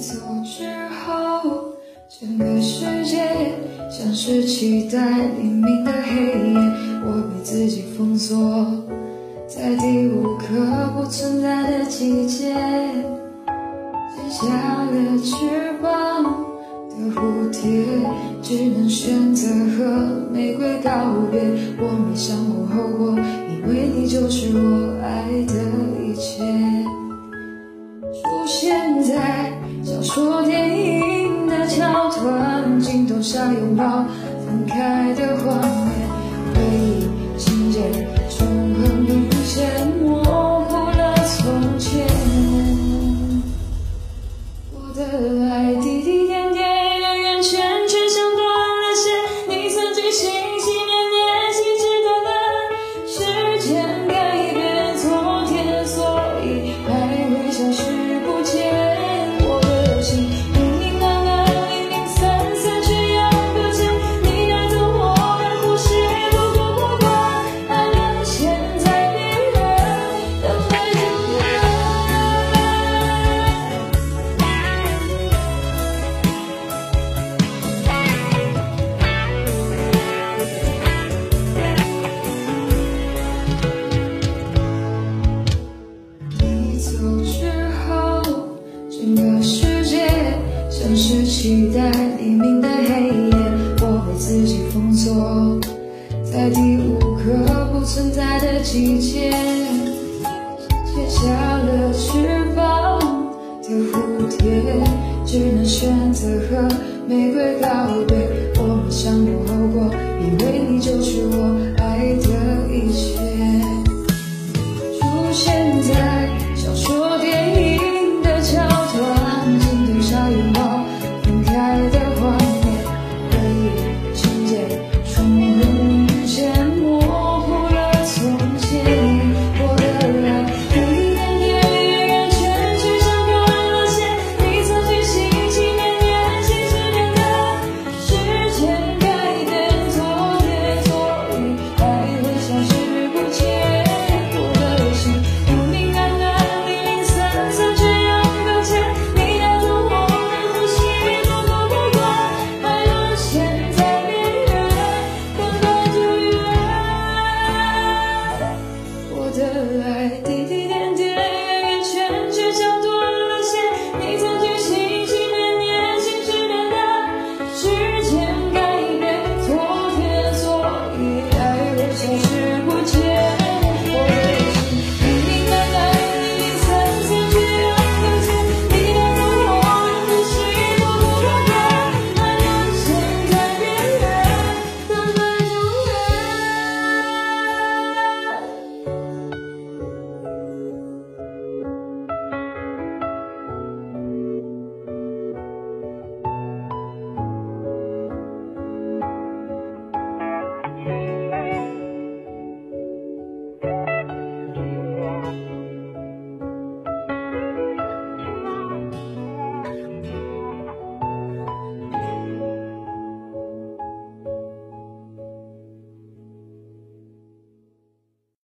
走之后，整个世界像是期待黎明的黑夜，我被自己封锁在第五个不存在的季节，剪下了翅膀的蝴蝶，只能选择和玫瑰告别。我没想过后果，因为你就是我爱的一切。下拥抱分开在黎明的黑夜，我被自己封锁。在第五个不存在的季节，卸下了翅膀的蝴蝶，只能选择和玫瑰告别。我不想过后果，因为你就是我爱的一切。出现在。I 的